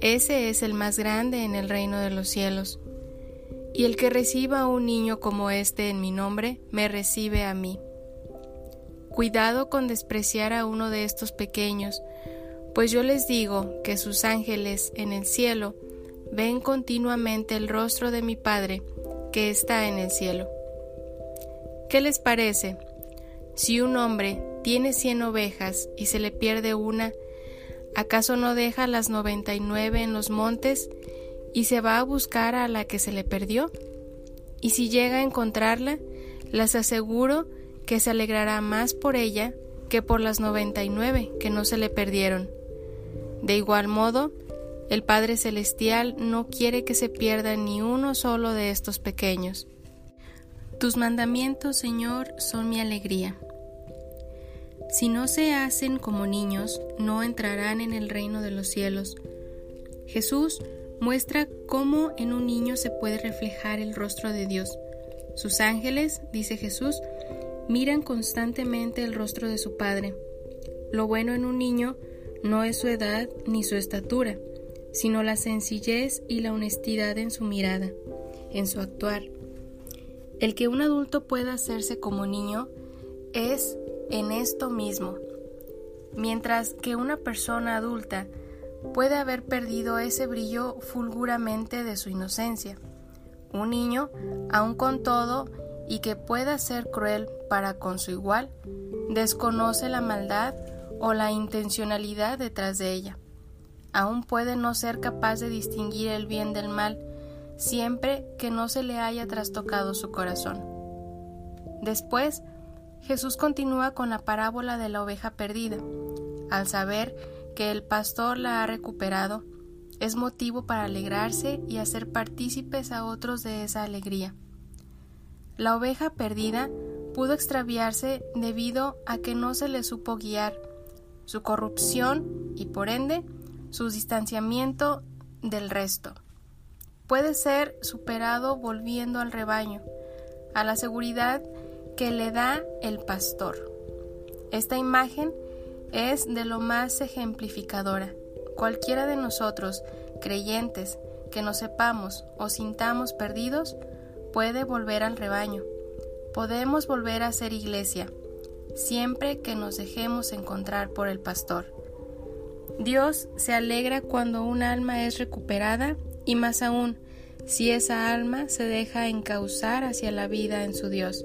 ese es el más grande en el reino de los cielos. Y el que reciba a un niño como este en mi nombre, me recibe a mí. Cuidado con despreciar a uno de estos pequeños, pues yo les digo que sus ángeles en el cielo ven continuamente el rostro de mi Padre que está en el cielo. ¿Qué les parece? Si un hombre tiene cien ovejas y se le pierde una, ¿Acaso no deja las noventa y nueve en los montes y se va a buscar a la que se le perdió? Y si llega a encontrarla, les aseguro que se alegrará más por ella que por las noventa y nueve que no se le perdieron. De igual modo, el Padre Celestial no quiere que se pierda ni uno solo de estos pequeños. Tus mandamientos, Señor, son mi alegría. Si no se hacen como niños, no entrarán en el reino de los cielos. Jesús muestra cómo en un niño se puede reflejar el rostro de Dios. Sus ángeles, dice Jesús, miran constantemente el rostro de su Padre. Lo bueno en un niño no es su edad ni su estatura, sino la sencillez y la honestidad en su mirada, en su actuar. El que un adulto pueda hacerse como niño es en esto mismo, mientras que una persona adulta puede haber perdido ese brillo fulguramente de su inocencia. Un niño, aun con todo, y que pueda ser cruel para con su igual, desconoce la maldad o la intencionalidad detrás de ella. Aún puede no ser capaz de distinguir el bien del mal, siempre que no se le haya trastocado su corazón. Después, Jesús continúa con la parábola de la oveja perdida. Al saber que el pastor la ha recuperado, es motivo para alegrarse y hacer partícipes a otros de esa alegría. La oveja perdida pudo extraviarse debido a que no se le supo guiar, su corrupción y por ende su distanciamiento del resto. Puede ser superado volviendo al rebaño, a la seguridad que le da el pastor. Esta imagen es de lo más ejemplificadora. Cualquiera de nosotros, creyentes, que nos sepamos o sintamos perdidos, puede volver al rebaño. Podemos volver a ser iglesia, siempre que nos dejemos encontrar por el pastor. Dios se alegra cuando un alma es recuperada y más aún si esa alma se deja encauzar hacia la vida en su Dios